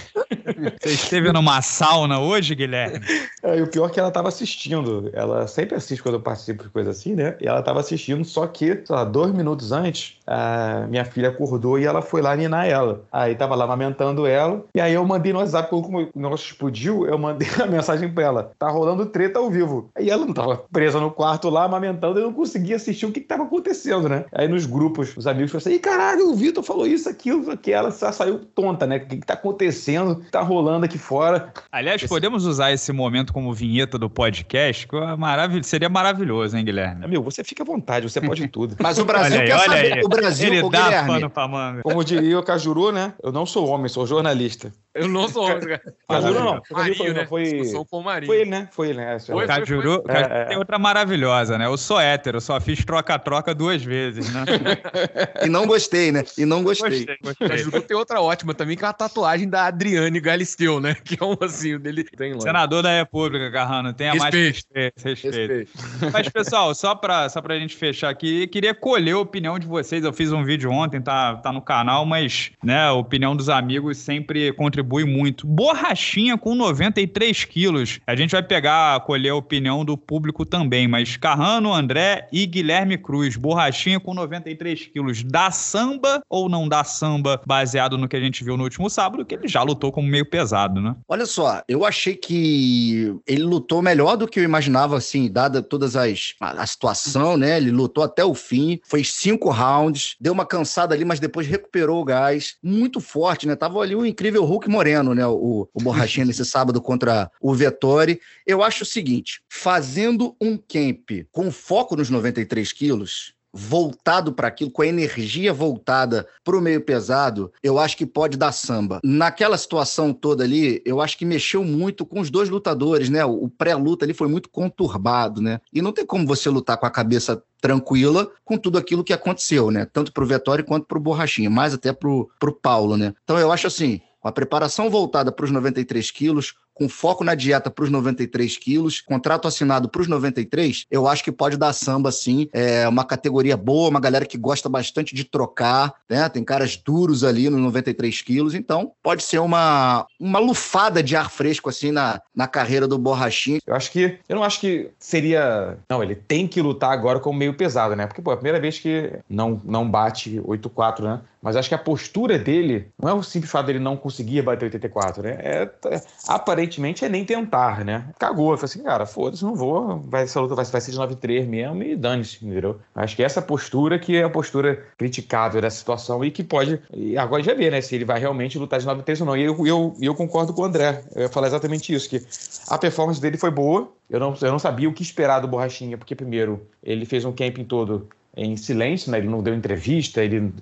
Você esteve numa sauna hoje, Guilherme? É, e o pior é que ela tava assistindo. Ela sempre assiste quando eu participo de coisa assim, né? E ela tava assistindo, só que, sei lá, dois minutos antes, a minha filha acordou e ela foi lá ninar ela. Aí tava lá amamentando ela, e aí eu mandei no WhatsApp, como o negócio explodiu, eu mandei a mensagem pra ela: tá rolando treta ao vivo. Aí ela não tava presa no quarto lá, amamentando, e não conseguia assistir o que, que tava acontecendo, né? Aí nos grupos, os amigos falaram assim: Ih, caralho, o Vitor falou isso, aquilo, que ela saiu tonta, né? O que, que tá acontecendo? O que tá rolando aqui fora? Aliás, esse... podemos usar esse momento como vinheta do podcast, que é maravil... seria maravilhoso, hein, Guilherme? Amigo, você fica à vontade, você pode tudo. Mas o Brasil aí, quer saber, aí. Brasil, Ele dá Guilherme. pano pra manga. Como diria o Cajuru, né? Eu não sou homem, sou jornalista. Eu não sou cara. Cajuru não. Marinho, foi, né? foi, com o Marinho. foi ele, né? Foi ele, né? Foi, Cajuru, foi, é, tem outra maravilhosa, né? Eu sou hétero, só fiz troca-troca duas vezes, né? e não gostei, né? E não gostei. gostei, gostei. Cajuru tem outra ótima também, que é a tatuagem da Adriane Galisteu, né? Que é um assim, dele tem lá. Senador da República, Carrano, tenha respeito. mais respeito. respeito. respeito. Mas, pessoal, só pra, só pra gente fechar aqui, queria colher a opinião de vocês. Eu fiz um vídeo ontem, tá, tá no canal, mas, né, a opinião dos amigos sempre contribui muito. Borrachinha com 93 quilos. A gente vai pegar, colher a opinião do público também, mas Carrano, André e Guilherme Cruz. Borrachinha com 93 quilos. Dá samba ou não dá samba, baseado no que a gente viu no último sábado, que ele já lutou como meio pesado, né? Olha só, eu achei que ele lutou melhor do que eu imaginava, assim, dada todas as a, a situação, né? Ele lutou até o fim, foi cinco rounds, deu uma cansada ali, mas depois recuperou o gás. Muito forte, né? Tava ali o incrível Hulk Moreno, né? O o, Borrachinha nesse sábado contra o Vettori. Eu acho o seguinte: fazendo um camp com foco nos 93 quilos, voltado para aquilo, com a energia voltada para o meio pesado, eu acho que pode dar samba. Naquela situação toda ali, eu acho que mexeu muito com os dois lutadores, né? O pré-luta ali foi muito conturbado, né? E não tem como você lutar com a cabeça tranquila com tudo aquilo que aconteceu, né? Tanto para o Vettori quanto para o Borrachinha, mais até para o Paulo, né? Então eu acho assim, a preparação voltada para os 93 quilos, com foco na dieta para os 93 quilos, contrato assinado para os 93, eu acho que pode dar samba sim. É uma categoria boa, uma galera que gosta bastante de trocar, né? Tem caras duros ali nos 93 quilos, então pode ser uma, uma lufada de ar fresco assim na, na carreira do Borrachinho. Eu acho que. Eu não acho que seria. Não, ele tem que lutar agora como meio pesado, né? Porque, pô, é a primeira vez que não, não bate 8-4, né? Mas acho que a postura dele não é o simples fato dele não conseguir bater 84, né? É, é, aparentemente é nem tentar, né? Cagou. Falei assim, cara, foda-se, não vou. Vai, essa luta vai, vai ser de 9-3 mesmo e dane-se, entendeu? Acho que essa postura que é a postura criticável dessa situação e que pode. E agora já vê, né? Se ele vai realmente lutar de 9-3 ou não. E eu, eu, eu concordo com o André. Eu ia falar exatamente isso, que a performance dele foi boa. Eu não, eu não sabia o que esperar do Borrachinha, porque, primeiro, ele fez um camping todo em silêncio, né? ele não deu entrevista, ele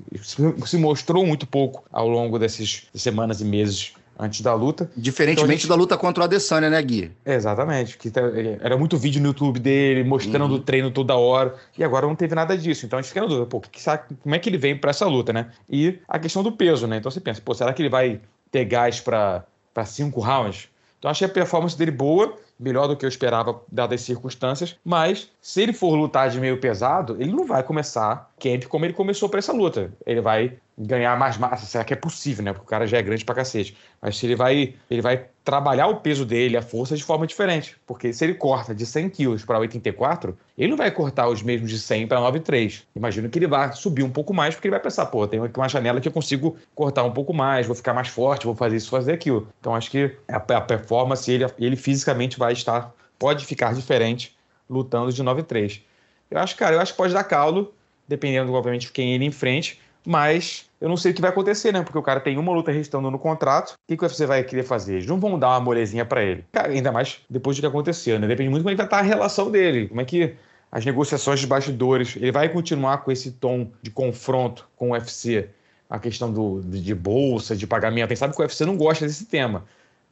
se mostrou muito pouco ao longo dessas semanas e meses antes da luta. Diferentemente então, gente... da luta contra o Adesanya, né, Gui? Exatamente. Que tá, era muito vídeo no YouTube dele, mostrando uhum. o treino toda hora, e agora não teve nada disso. Então a gente fica na dúvida, pô, que, como é que ele vem para essa luta, né? E a questão do peso, né? Então você pensa, pô, será que ele vai ter gás para cinco rounds? Então achei a performance dele boa, melhor do que eu esperava, dadas as circunstâncias. Mas, se ele for lutar de meio pesado, ele não vai começar camp como ele começou para essa luta. Ele vai ganhar mais massa, será que é possível, né? Porque o cara já é grande pra cacete. Mas ele vai, ele vai trabalhar o peso dele, a força de forma diferente. Porque se ele corta de 100 quilos para 84, ele não vai cortar os mesmos de 100 para 93. Imagino que ele vai subir um pouco mais, porque ele vai pensar, pô, tem aqui uma janela que eu consigo cortar um pouco mais, vou ficar mais forte, vou fazer isso, fazer aquilo. Então acho que a, performance, ele, ele fisicamente vai estar, pode ficar diferente lutando de 93. Eu acho, cara, eu acho que pode dar caldo, dependendo, obviamente, de quem ele enfrente, mas eu não sei o que vai acontecer, né? Porque o cara tem uma luta restando no contrato. O que, que você vai querer fazer? Eles não vão dar uma molezinha para ele. Cara, ainda mais depois do que aconteceu, né? Depende muito de como é que vai estar a relação dele. Como é que as negociações de bastidores. Ele vai continuar com esse tom de confronto com o UFC, a questão do, de, de bolsa, de pagamento. A gente sabe que o UFC não gosta desse tema.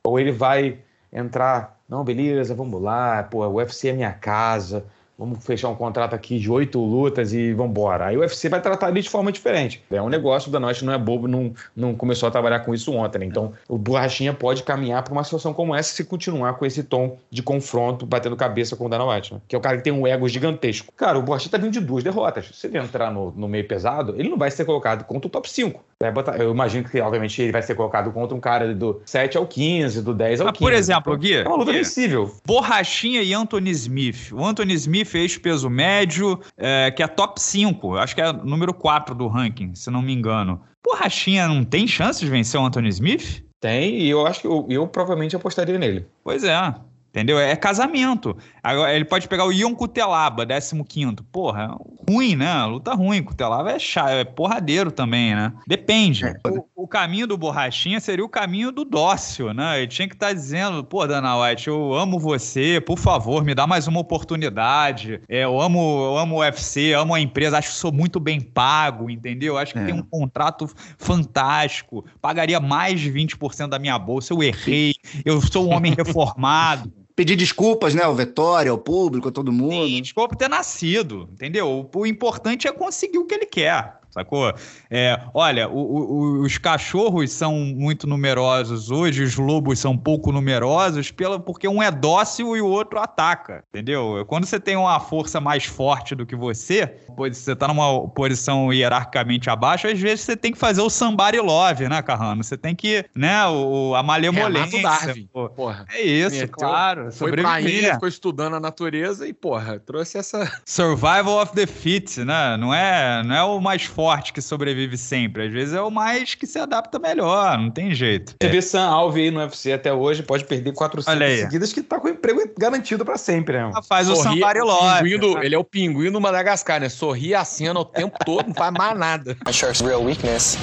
Ou ele vai entrar, não, beleza, vamos lá, pô, o UFC é minha casa, vamos fechar um contrato aqui de oito lutas e vamos embora. Aí o UFC vai tratar ele de forma diferente. É um negócio, da noite não é bobo, não, não começou a trabalhar com isso ontem. Né? Então, o Borrachinha pode caminhar para uma situação como essa se continuar com esse tom de confronto, batendo cabeça com o Dana White, né? que é o cara que tem um ego gigantesco. Cara, o Borrachinha tá vindo de duas derrotas. Se ele entrar no, no meio pesado, ele não vai ser colocado contra o top 5. Botar, eu imagino que, obviamente, ele vai ser colocado contra um cara do 7 ao 15, do 10 ao Mas, 15. Por exemplo, Gui. É uma luta vencível. Borrachinha e Anthony Smith. O Anthony Smith fez peso médio, é, que é top 5. Acho que é número 4 do ranking, se não me engano. Borrachinha não tem chance de vencer o Anthony Smith? Tem, e eu acho que eu, eu provavelmente apostaria nele. Pois é. Entendeu? É casamento. Agora, ele pode pegar o Ion Cutelaba, 15. Porra, ruim, né? Luta ruim. Cutelaba é chato, é porradeiro também, né? Depende. É. O, o, caminho do Borrachinha seria o caminho do dócil, né? Ele tinha que estar tá dizendo, pô, Dana White, eu amo você, por favor, me dá mais uma oportunidade. É, eu amo, eu amo o UFC, amo a empresa, acho que sou muito bem pago, entendeu? Acho que é. tem um contrato fantástico. Pagaria mais de 20% da minha bolsa. Eu errei, eu sou um homem reformado pedir desculpas, né, ao Vitória, ao público, a todo mundo. Sim, desculpa por ter nascido, entendeu? O importante é conseguir o que ele quer sacou? É, olha, o, o, os cachorros são muito numerosos hoje, os lobos são pouco numerosos, pela, porque um é dócil e o outro ataca, entendeu? Quando você tem uma força mais forte do que você, você tá numa posição hierarquicamente abaixo, às vezes você tem que fazer o somebody love, né, Carrano? Você tem que, né, o, a malemolência. Darwin, pô. porra. É isso, Meteu, claro. Foi pra ilha, ficou estudando a natureza e, porra, trouxe essa... Survival of the fit, né? Não é, não é o mais forte forte que sobrevive sempre. Às vezes é o mais que se adapta melhor, não tem jeito. Você é. vê Sam Alve aí no UFC até hoje, pode perder 400 seguidas que tá com emprego garantido para sempre, né? Ah, faz Sorri, o Sambari Love. Ele é o pinguim do Madagascar, né? Sorri a cena o tempo todo, não faz mais nada. Shark's real weakness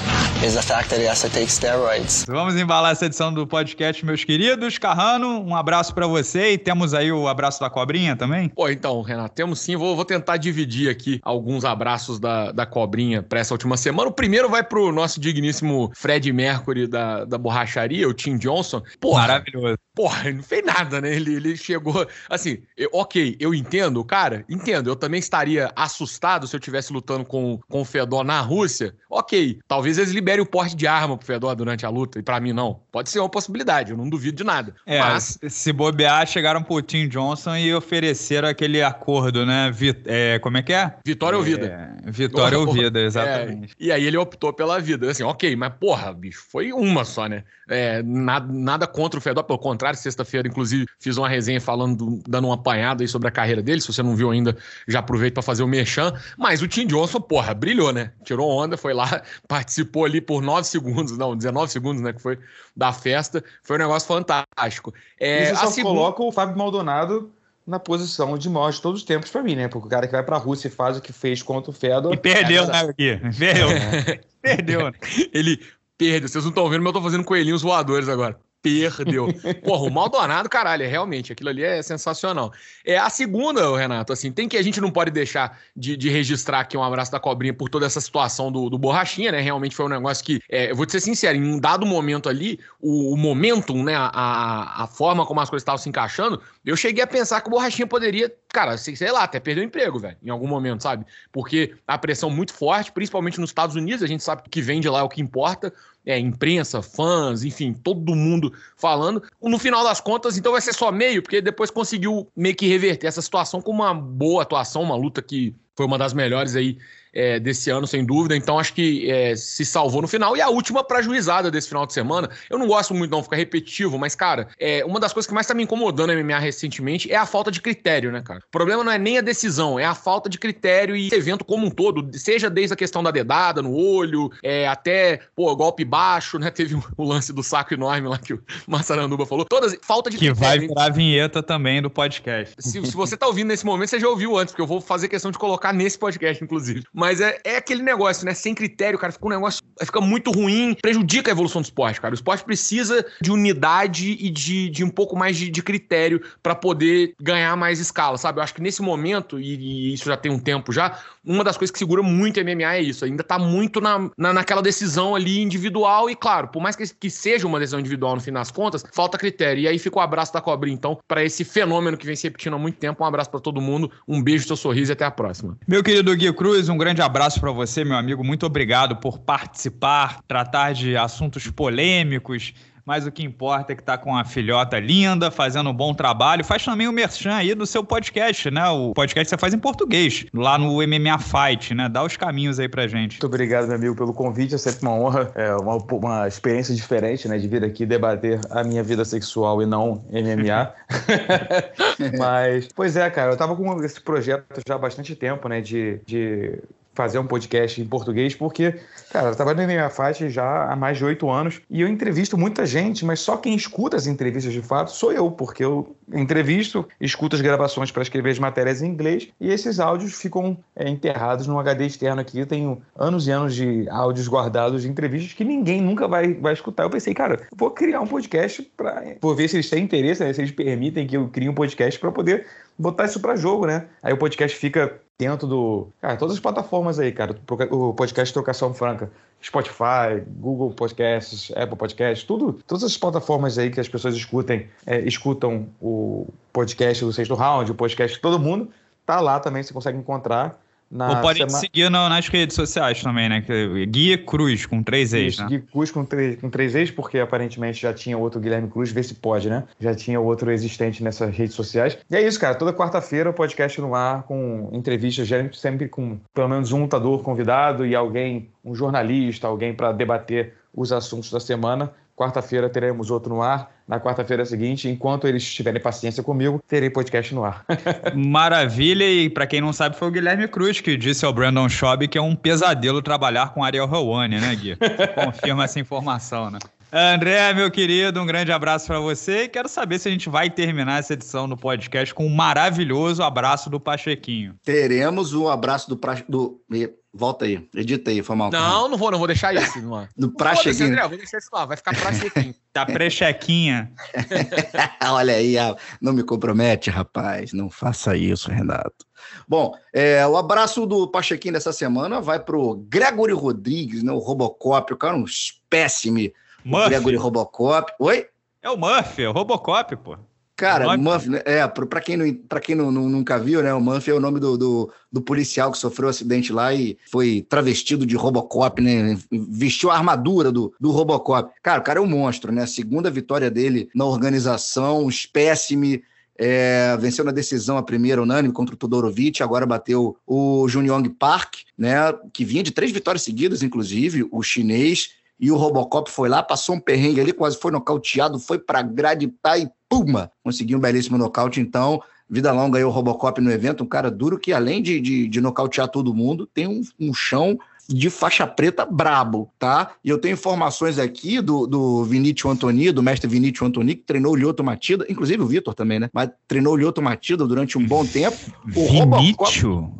is the fact that he has to take steroids. Vamos embalar essa edição do podcast, meus queridos. Carrano, um abraço para você e temos aí o abraço da cobrinha também? Pô, então, Renato, temos sim. Vou, vou tentar dividir aqui alguns abraços da, da cobrinha para essa última semana. O primeiro vai pro nosso digníssimo Fred Mercury da, da borracharia, o Tim Johnson. Porra, Maravilhoso. Porra, não fez nada, né? Ele, ele chegou. Assim, eu, ok, eu entendo, cara, entendo. Eu também estaria assustado se eu estivesse lutando com, com o Fedor na Rússia. Ok, talvez eles liberem o porte de arma pro Fedor durante a luta, e para mim não. Pode ser uma possibilidade, eu não duvido de nada. É, Mas... se bobear, chegaram pro Tim Johnson e ofereceram aquele acordo, né? Vi, é, como é que é? Vitória é, ou vida. Vitória ou vida, exatamente. E aí ele optou pela vida. Assim, ok, mas porra, bicho, foi uma só, né? É, nada, nada contra o Fedor, pelo contrário, sexta-feira, inclusive, fiz uma resenha falando, dando uma apanhada aí sobre a carreira dele. Se você não viu ainda, já aproveito para fazer o merchan. Mas o Tim Johnson, porra, brilhou, né? Tirou onda, foi lá, participou ali por 9 segundos, não, 19 segundos, né? Que foi da festa. Foi um negócio fantástico. É, Isso só segunda... coloca o Fábio Maldonado na posição de maior de todos os tempos para mim, né? Porque o cara que vai pra Rússia e faz o que fez contra o Fedor. E perdeu, é né, aqui? Perdeu. perdeu. Né? Ele perdeu. Vocês não estão vendo, mas eu tô fazendo coelhinhos voadores agora perdeu. Porra, o Maldonado, caralho, é realmente, aquilo ali é sensacional. É a segunda, Renato, assim, tem que a gente não pode deixar de, de registrar aqui um abraço da cobrinha por toda essa situação do, do Borrachinha, né? Realmente foi um negócio que, é, eu vou te ser sincero, em um dado momento ali, o, o momentum, né, a, a forma como as coisas estavam se encaixando, eu cheguei a pensar que o Borrachinha poderia, cara, sei, sei lá, até perder o emprego, velho, em algum momento, sabe? Porque a pressão muito forte, principalmente nos Estados Unidos, a gente sabe que vem de lá é o que importa, é, imprensa, fãs, enfim, todo mundo falando. No final das contas, então vai ser só meio, porque depois conseguiu meio que reverter essa situação com uma boa atuação, uma luta que foi uma das melhores aí é, desse ano, sem dúvida. Então acho que é, se salvou no final. E a última para juizada desse final de semana. Eu não gosto muito, não, ficar repetitivo, mas, cara, é, uma das coisas que mais tá me incomodando no MMA recentemente é a falta de critério, né, cara? O problema não é nem a decisão, é a falta de critério e evento como um todo, seja desde a questão da dedada no olho, é, até, pô, golpe baixo, né? Teve o lance do saco enorme lá que o Massaranduba falou. Todas, falta de que critério. Que vai virar a vinheta também do podcast. Se, se você tá ouvindo nesse momento, você já ouviu antes, porque eu vou fazer questão de colocar nesse podcast, inclusive. Mas é, é aquele negócio, né? Sem critério, cara, fica um negócio. Fica muito ruim, prejudica a evolução do esporte, cara. O esporte precisa de unidade e de, de um pouco mais de, de critério para poder ganhar mais escala, sabe? Eu acho que nesse momento, e, e, isso já tem um tempo já, uma das coisas que segura muito MMA é isso. Ainda tá muito na, na, naquela decisão ali individual, e claro, por mais que, que seja uma decisão individual no fim das contas, falta critério. E aí fica o abraço da cobrinha, então, para esse fenômeno que vem se repetindo há muito tempo. Um abraço para todo mundo, um beijo, seu sorriso e até a próxima. Meu querido Gui Cruz, um grande abraço para você, meu amigo. Muito obrigado por participar, tratar de assuntos polêmicos mas o que importa é que tá com a filhota linda, fazendo um bom trabalho. Faz também o merchan aí do seu podcast, né? O podcast que você faz em português, lá no MMA Fight, né? Dá os caminhos aí pra gente. Muito obrigado, meu amigo, pelo convite. É sempre uma honra, é uma, uma experiência diferente, né? De vir aqui debater a minha vida sexual e não MMA. mas, pois é, cara, eu tava com esse projeto já há bastante tempo, né? De, de fazer um podcast em português, porque, cara, eu trabalho na minha faixa já há mais de oito anos e eu entrevisto muita gente, mas só quem escuta as entrevistas de fato sou eu, porque eu entrevisto, escuto as gravações para escrever as matérias em inglês e esses áudios ficam é, enterrados num HD externo aqui. Eu tenho anos e anos de áudios guardados de entrevistas que ninguém nunca vai, vai escutar. Eu pensei, cara, vou criar um podcast para vou ver se eles têm interesse, né, se eles permitem que eu crie um podcast para poder botar isso para jogo, né? Aí o podcast fica dentro do. Cara, todas as plataformas aí, cara. O podcast Trocação Franca. Spotify, Google Podcasts, Apple Podcasts, tudo, todas as plataformas aí que as pessoas escutem, é, escutam o podcast do Sexto Round, o podcast de todo mundo, tá lá também, você consegue encontrar. Na Ou pode semana... seguir no, nas redes sociais também, né? Guia Cruz, com três ex, né? Guia Cruz com três, com três ex, porque aparentemente já tinha outro Guilherme Cruz, vê se pode, né? Já tinha outro existente nessas redes sociais. E é isso, cara. Toda quarta-feira o podcast no ar com entrevistas, sempre com pelo menos um lutador convidado e alguém, um jornalista, alguém para debater os assuntos da semana. Quarta-feira teremos outro no ar. Na quarta-feira seguinte, enquanto eles tiverem paciência comigo, terei podcast no ar. Maravilha, e para quem não sabe, foi o Guilherme Cruz que disse ao Brandon Schaub que é um pesadelo trabalhar com Ariel Helwani, né, Gui? Confirma essa informação, né? André, meu querido, um grande abraço para você e quero saber se a gente vai terminar essa edição do podcast com um maravilhoso abraço do Pachequinho. Teremos o um abraço do, pra... do Volta aí, edita aí, foi mal. Não, não vou, não vou deixar isso. Não. No prachequinho. André, vou deixar isso lá, vai ficar prachequinho. tá prechequinha. Olha aí, não me compromete, rapaz. Não faça isso, Renato. Bom, é, o abraço do Pachequinho dessa semana vai pro Gregory Rodrigues, né, o Robocop, o cara é um espécime. Gregory Robocop. Oi? É o Murphy, é o Robocop, pô. Cara, o Murphy, né? é, para quem, não, pra quem não, não, nunca viu, né? O Murphy é o nome do, do, do, policial que sofreu um acidente lá e foi travestido de Robocop, né? Vestiu a armadura do, do Robocop. Cara, o cara é um monstro, né? A segunda vitória dele na organização, espécime. É, venceu na decisão a primeira unânime contra o Todorovic, agora bateu o Junyong Park, né? Que vinha de três vitórias seguidas, inclusive, o chinês e o Robocop foi lá, passou um perrengue ali, quase foi nocauteado, foi pra grade tá, e puma, conseguiu um belíssimo nocaute. Então, vida longa aí o Robocop no evento, um cara duro que além de, de, de nocautear todo mundo, tem um, um chão de faixa preta brabo, tá? E eu tenho informações aqui do, do Vinícius Antoni, do mestre Vinícius Antoni, que treinou o Lioto Matida, inclusive o Vitor também, né? Mas treinou o Lioto Matida durante um bom tempo. O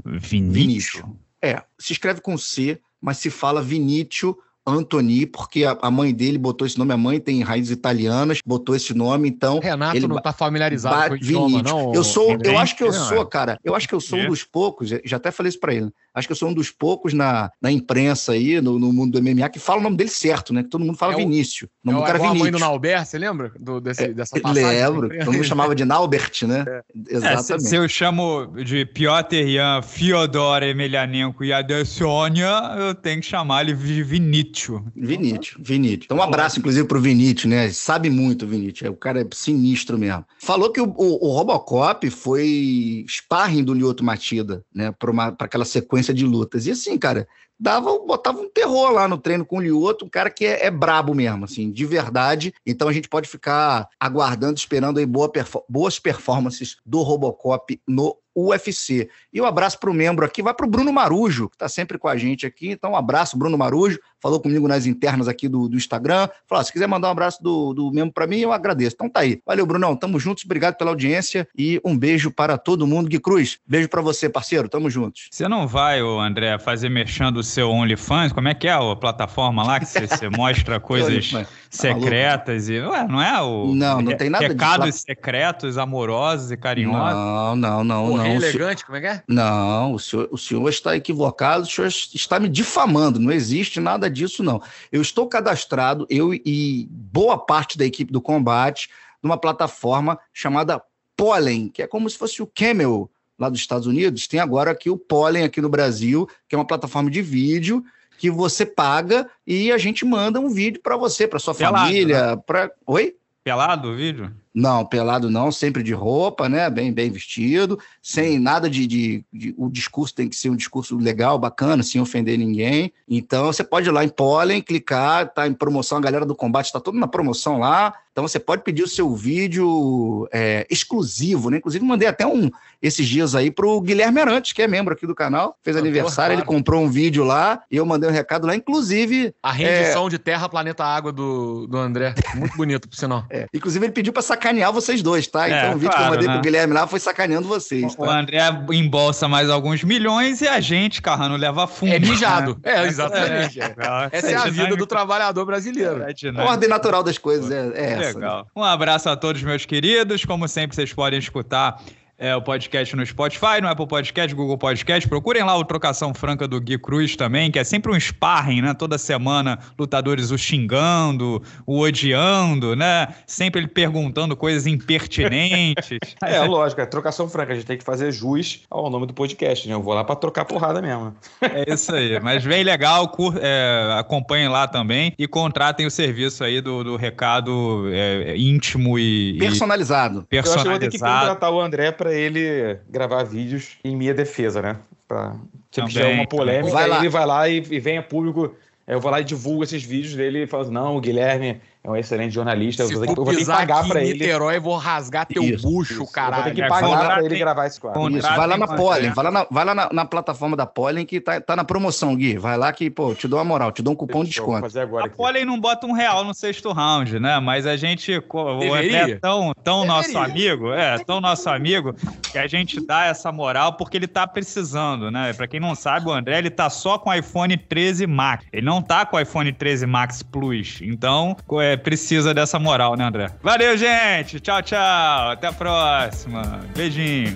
Vinícius? Vinícius? É, se escreve com C, mas se fala Vinícius Antoni, porque a, a, mãe dele botou esse nome, a mãe tem raízes italianas, botou esse nome, então. Renato ele não tá familiarizado com o idioma, não. Eu sou, eu acho que eu sou, cara, eu acho que eu sou um dos poucos, já até falei isso pra ele, acho que eu sou um dos poucos na, na imprensa aí, no, no mundo do MMA, que fala o nome dele certo, né? Que todo mundo fala é Vinícius. O nome é do cara é Vinícius. a mãe do Naubert, você lembra do, desse, é, dessa passagem? Lembro, todo mundo chamava de Naubert, né? É. Exatamente. se, se, eu chamo de Piotr Jan Fyodor Emelianenko e Adesanya, eu tenho que chamar ele de Vinícius. Vinícius. Vinícius. Então, um abraço, inclusive, pro Vinícius, né? Sabe muito, Vinícius. O cara é sinistro mesmo. Falou que o, o, o Robocop foi sparring do Lyoto Matida, né? Para aquela sequência de lutas. E assim, cara, dava, botava um terror lá no treino com o Lioto, um cara que é, é brabo mesmo, assim, de verdade. Então a gente pode ficar aguardando, esperando aí boa boas performances do Robocop no UFC. E um abraço para o membro aqui, vai para o Bruno Marujo, que está sempre com a gente aqui. Então, um abraço, Bruno Marujo. Falou comigo nas internas aqui do, do Instagram. Falou: se quiser mandar um abraço do, do membro para mim, eu agradeço. Então tá aí. Valeu, Brunão. Tamo juntos. Obrigado pela audiência e um beijo para todo mundo. Gui Cruz, beijo para você, parceiro. Tamo juntos. Você não vai, André, fazer mexendo o seu OnlyFans? Como é que é a plataforma lá que você, você mostra coisas tá secretas e. Ué, não é o. Não, não tem nada Recados disso. secretos, amorosos e carinhosos. Não, não, não. Pô, não. elegante, como é que é? Não, o senhor, o senhor está equivocado, o senhor está me difamando. Não existe nada disso, não. Eu estou cadastrado, eu e boa parte da equipe do combate, numa plataforma chamada Pollen, que é como se fosse o Camel lá dos Estados Unidos. Tem agora aqui o Pollen aqui no Brasil, que é uma plataforma de vídeo que você paga e a gente manda um vídeo para você, para sua Pelado, família, né? para Oi? Pelado o vídeo? Não, pelado não, sempre de roupa, né? Bem, bem vestido, sem nada de, de, de, O discurso tem que ser um discurso legal, bacana, sem ofender ninguém. Então você pode ir lá em Pollen, clicar, tá em promoção, a galera do combate está toda na promoção lá. Então você pode pedir o seu vídeo é, exclusivo, né? Inclusive, mandei até um esses dias aí pro Guilherme Arantes, que é membro aqui do canal, fez aniversário, ele comprou um vídeo lá e eu mandei um recado lá, inclusive. A rendição é... de Terra, Planeta Água do, do André. Muito bonito, por sinal. É. Inclusive, ele pediu para sacanear vocês dois, tá? É, então o vídeo claro, que eu mandei né? pro Guilherme lá foi sacaneando vocês. Tá? O André embolsa mais alguns milhões e a gente, Carrano, leva fundo. É mijado. Né? É, exatamente. É, Essa é a vida do trabalhador brasileiro. É a ordem natural das coisas é, é essa. Legal. Né? Um abraço a todos, meus queridos. Como sempre, vocês podem escutar é, o podcast no Spotify, no Apple Podcast, Google Podcast. Procurem lá o Trocação Franca do Gui Cruz também, que é sempre um sparring, né? Toda semana, lutadores o xingando, o odiando, né? Sempre ele perguntando coisas impertinentes. é, lógico, é Trocação Franca. A gente tem que fazer jus ao nome do podcast, né? Eu vou lá para trocar porrada mesmo. é isso aí. Mas bem legal, cur... é, acompanhem lá também e contratem o serviço aí do, do recado é, íntimo e... Personalizado. personalizado. Eu acho que eu vou ter que contratar o André para ele gravar vídeos em minha defesa, né? Pra, tiver uma polêmica, vai ele vai lá e, e vem a público. Eu vou lá e divulgo esses vídeos dele e falo não, o Guilherme é um excelente jornalista. Se eu vou, ter, eu vou ter que pagar pra ele. Niterói, vou rasgar teu isso, bucho, isso. caralho. Eu vou ter que pagar pra ele gravar esse quadro. Isso, vai lá na Pollen, vai lá na, vai lá na, na, plataforma da Pollen que tá, tá na promoção, Gui. Vai lá que, pô, te dou uma moral, te dou um cupom de desconto. Fazer agora a Pollen não bota um real no sexto round, né? Mas a gente, o André é tão, tão nosso amigo, é, tão nosso amigo, que a gente dá essa moral porque ele tá precisando, né? Pra quem não sabe, o André, ele tá só com o iPhone 13 Max. Ele não tá com o iPhone 13 Max Plus. Então, é, precisa dessa moral, né, André? Valeu, gente! Tchau, tchau! Até a próxima! Beijinho!